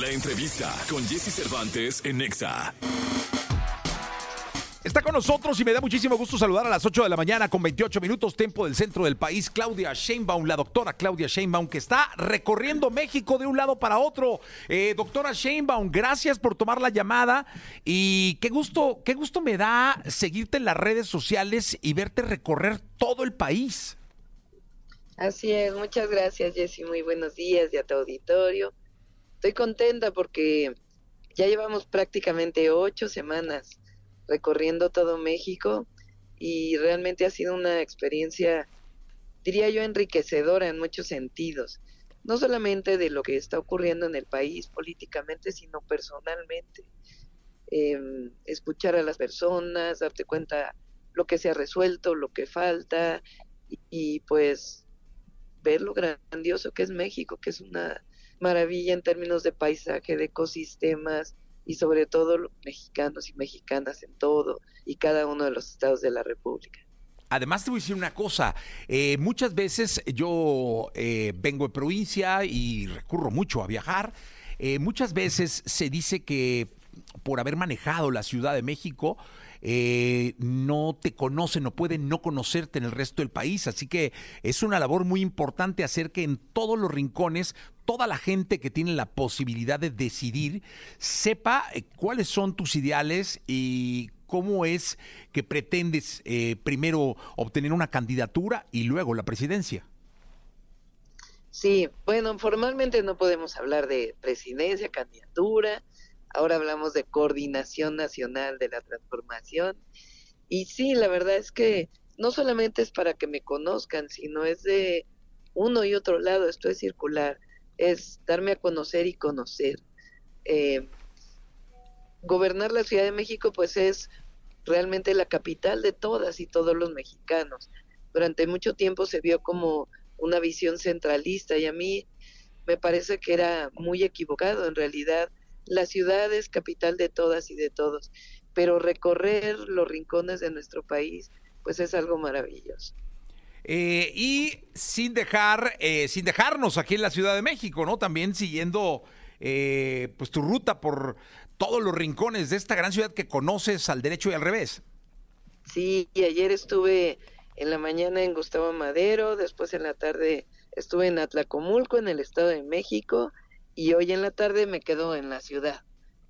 La entrevista con Jesse Cervantes en Nexa. Está con nosotros y me da muchísimo gusto saludar a las 8 de la mañana con 28 minutos tiempo del centro del país, Claudia Sheinbaum, la doctora Claudia Sheinbaum, que está recorriendo México de un lado para otro. Eh, doctora Sheinbaum, gracias por tomar la llamada y qué gusto, qué gusto me da seguirte en las redes sociales y verte recorrer todo el país. Así es, muchas gracias Jessy, muy buenos días y a tu auditorio. Estoy contenta porque ya llevamos prácticamente ocho semanas recorriendo todo México y realmente ha sido una experiencia, diría yo, enriquecedora en muchos sentidos, no solamente de lo que está ocurriendo en el país políticamente, sino personalmente. Em, escuchar a las personas, darte cuenta lo que se ha resuelto, lo que falta y, y pues ver lo grandioso que es México, que es una maravilla en términos de paisaje, de ecosistemas, y sobre todo mexicanos y mexicanas en todo y cada uno de los estados de la República. Además te voy a decir una cosa, eh, muchas veces yo eh, vengo de provincia y recurro mucho a viajar, eh, muchas veces se dice que por haber manejado la Ciudad de México, eh, no te conocen o pueden no conocerte en el resto del país. Así que es una labor muy importante hacer que en todos los rincones toda la gente que tiene la posibilidad de decidir sepa eh, cuáles son tus ideales y cómo es que pretendes eh, primero obtener una candidatura y luego la presidencia. Sí, bueno, formalmente no podemos hablar de presidencia, candidatura, ahora hablamos de coordinación nacional de la transformación. Y sí, la verdad es que no solamente es para que me conozcan, sino es de uno y otro lado, esto es circular, es darme a conocer y conocer. Eh, gobernar la Ciudad de México pues es realmente la capital de todas y todos los mexicanos. Durante mucho tiempo se vio como una visión centralista y a mí me parece que era muy equivocado. En realidad la ciudad es capital de todas y de todos, pero recorrer los rincones de nuestro país, pues es algo maravilloso. Eh, y sin dejar, eh, sin dejarnos aquí en la Ciudad de México, ¿no? También siguiendo eh, pues tu ruta por todos los rincones de esta gran ciudad que conoces al derecho y al revés. Sí, y ayer estuve en la mañana en Gustavo Madero, después en la tarde estuve en Atlacomulco, en el Estado de México, y hoy en la tarde me quedo en la ciudad.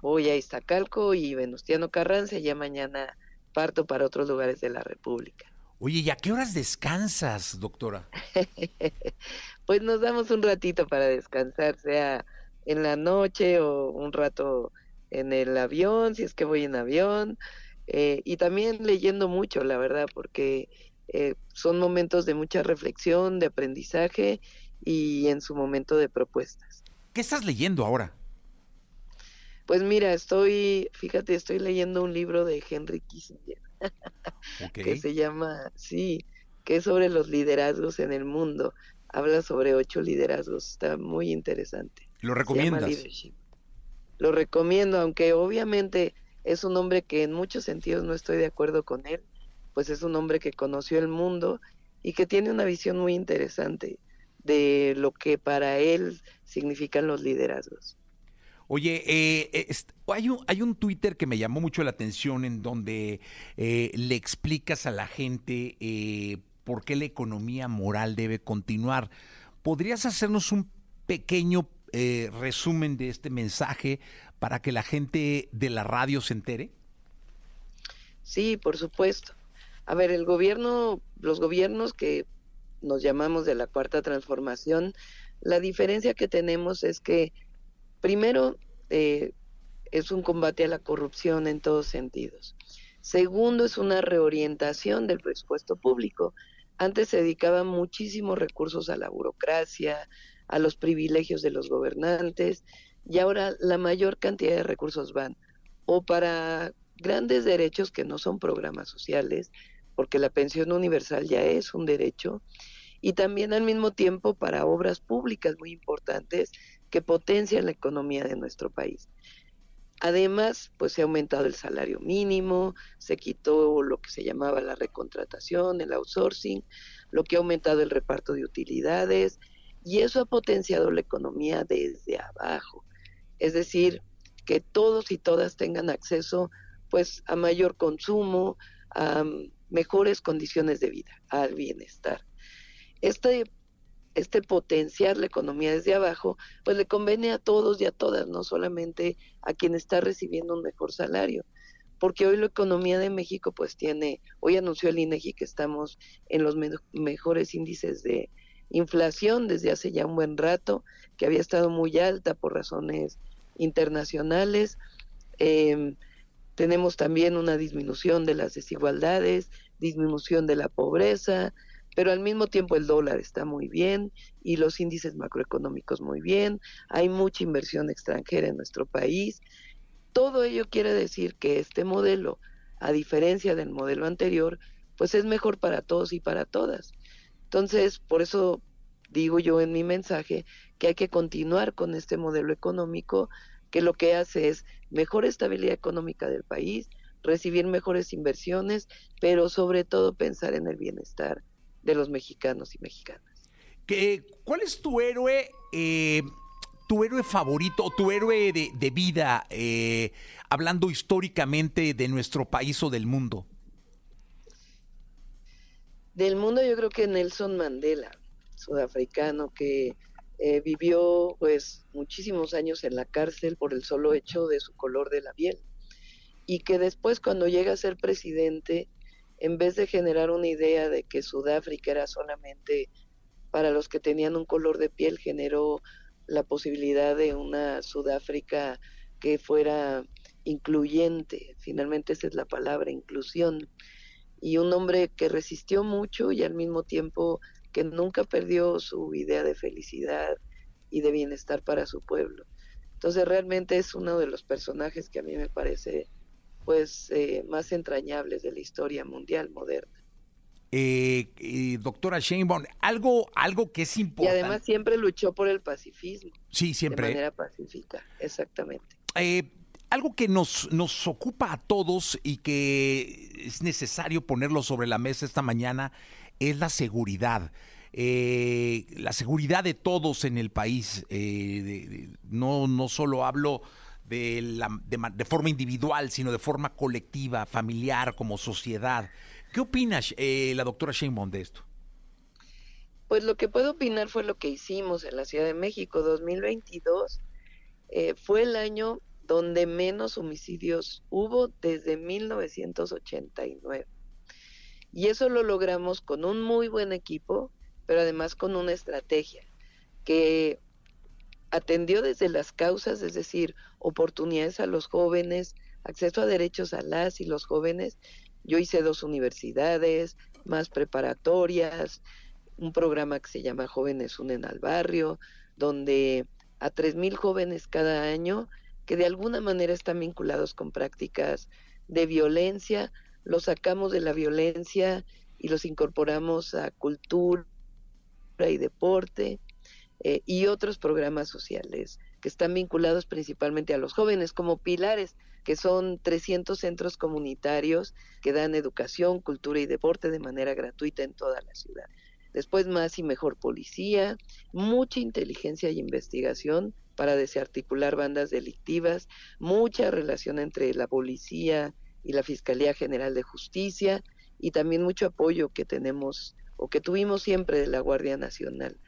Voy a Iztacalco y Venustiano Carranza y ya mañana parto para otros lugares de la República. Oye, ¿y a qué horas descansas, doctora? pues nos damos un ratito para descansar, sea en la noche o un rato en el avión, si es que voy en avión, eh, y también leyendo mucho, la verdad, porque eh, son momentos de mucha reflexión, de aprendizaje y en su momento de propuestas. ¿Qué estás leyendo ahora? Pues mira, estoy, fíjate, estoy leyendo un libro de Henry Kissinger que se llama, sí, que es sobre los liderazgos en el mundo. Habla sobre ocho liderazgos, está muy interesante. ¿Lo recomiendas? Lo recomiendo, aunque obviamente es un hombre que en muchos sentidos no estoy de acuerdo con él, pues es un hombre que conoció el mundo y que tiene una visión muy interesante de lo que para él significan los liderazgos. Oye, eh, hay, un, hay un Twitter que me llamó mucho la atención en donde eh, le explicas a la gente eh, por qué la economía moral debe continuar. ¿Podrías hacernos un pequeño resumen de este mensaje para que la gente de la radio se entere? Sí, por supuesto. A ver, el gobierno, los gobiernos que nos llamamos de la cuarta transformación, la diferencia que tenemos es que primero eh, es un combate a la corrupción en todos sentidos. Segundo, es una reorientación del presupuesto público. Antes se dedicaban muchísimos recursos a la burocracia, a los privilegios de los gobernantes, y ahora la mayor cantidad de recursos van o para grandes derechos que no son programas sociales, porque la pensión universal ya es un derecho, y también al mismo tiempo para obras públicas muy importantes que potencian la economía de nuestro país. Además, pues se ha aumentado el salario mínimo, se quitó lo que se llamaba la recontratación, el outsourcing, lo que ha aumentado el reparto de utilidades y eso ha potenciado la economía desde abajo. es decir, que todos y todas tengan acceso pues a mayor consumo, a mejores condiciones de vida, al bienestar. Este, este potenciar la economía desde abajo, pues le conviene a todos y a todas, no solamente a quien está recibiendo un mejor salario porque hoy la economía de México pues tiene, hoy anunció el INEGI que estamos en los mejores índices de inflación desde hace ya un buen rato, que había estado muy alta por razones internacionales. Em, tenemos también una disminución de las desigualdades, disminución de la pobreza, pero al mismo tiempo el dólar está muy bien y los índices macroeconómicos muy bien, hay mucha inversión extranjera en nuestro país todo ello quiere decir que este modelo, a diferencia del modelo anterior, pues es mejor para todos y para todas. Entonces, por eso digo yo en mi mensaje que hay que continuar con este modelo económico que lo que hace es mejor estabilidad económica del país, recibir mejores inversiones, pero sobre todo pensar en el bienestar de los mexicanos y mexicanas. ¿Qué, ¿Cuál es tu héroe eh, tu héroe favorito, tu héroe de, vida, eh, hablando históricamente de nuestro país o del mundo? Del mundo yo creo que Nelson Mandela, sudafricano, que eh, vivió pues muchísimos años en la cárcel por el solo hecho de su color de la piel y que después cuando llega a ser presidente, en vez de generar una idea de que Sudáfrica era solamente para los que tenían un color de piel, generó la posibilidad de una Sudáfrica que fuera incluyente, finalmente esa es la palabra, inclusión, y un hombre que resistió mucho y al mismo tiempo que nunca perdió su idea de felicidad y de bienestar para su pueblo. Entonces realmente es uno de los personajes que a mí me parece pues eh, más entrañables de la historia mundial moderna eh, eh, doctora Sheinbaum, algo, algo que es importante. Y además siempre luchó por el pacifismo. Sí, siempre. De manera pacífica, exactamente. Eh, algo que nos, nos ocupa a todos y que es necesario ponerlo sobre la mesa esta mañana es la seguridad. La seguridad de todos en el país. no, no solo hablo de, la, de forma individual, sino de forma colectiva, familiar, como sociedad. ¿Qué opina eh, la doctora Sheinbaum de esto? Pues lo que puedo opinar fue lo que hicimos en la Ciudad de México. 2022 eh, fue el año donde menos homicidios hubo desde 1989. Y eso lo logramos con un muy buen equipo, pero además con una estrategia que atendió desde las causas, es decir, oportunidades a los jóvenes, acceso a derechos a las y los jóvenes, yo hice dos universidades, más preparatorias, un programa que se llama Jóvenes Unen al Barrio, donde a 3.000 jóvenes cada año que de alguna manera están vinculados con prácticas de violencia, los sacamos de la violencia y los incorporamos a cultura y deporte eh, y otros programas sociales que están vinculados principalmente a los jóvenes como pilares que son 300 centros comunitarios que dan educación, cultura y deporte de manera gratuita en toda la ciudad. Después más y mejor policía, mucha inteligencia y investigación para desarticular bandas delictivas, mucha relación entre la policía y la Fiscalía General de Justicia y también mucho apoyo que tenemos o que tuvimos siempre de la Guardia Nacional.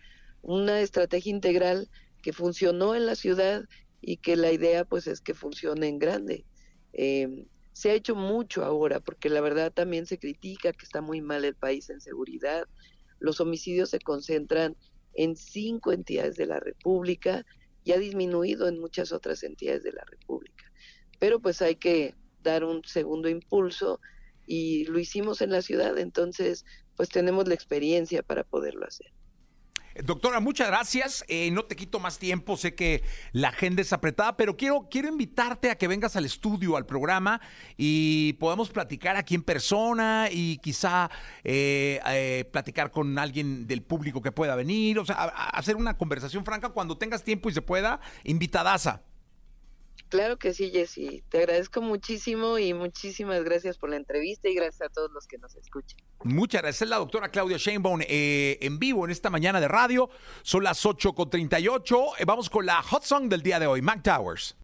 Una estrategia integral que funcionó en la ciudad y que la idea pues es que funcione en grande. Em, se ha hecho mucho ahora porque la verdad también se critica que está muy mal el país en seguridad. Los homicidios se concentran en cinco entidades de la República y ha disminuido en muchas otras entidades de la República. Pero pues hay que dar un segundo impulso y lo hicimos en la ciudad, entonces pues tenemos la experiencia para poderlo hacer. Doctora, muchas gracias. Eh, no te quito más tiempo, sé que la agenda es apretada, pero quiero, quiero invitarte a que vengas al estudio, al programa, y podamos platicar aquí en persona y quizá eh, eh, platicar con alguien del público que pueda venir, o sea, hacer una conversación franca cuando tengas tiempo y se pueda, invitadaza. Claro que sí, Jessy. Te agradezco muchísimo y muchísimas gracias por la entrevista y gracias a todos los que nos escuchan. Muchas gracias. Es la doctora Claudia Sheinbaum eh, en vivo en esta mañana de radio. Son las 8.38. Eh, vamos con la hot song del día de hoy, Mac Towers.